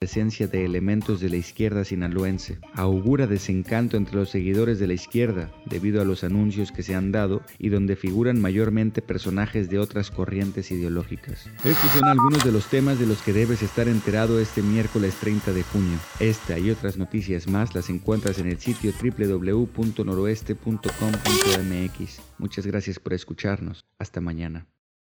presencia de elementos de la izquierda sinaloense. Augura desencanto entre los seguidores de la izquierda debido a los anuncios que se han dado y donde figuran mayormente personajes de otras corrientes ideológicas. Estos son algunos de los temas de los que debes estar enterado este miércoles 30 de junio. Esta y otras noticias más las encuentras en el sitio www.noroeste.com.mx. Muchas gracias por escucharnos. Hasta mañana.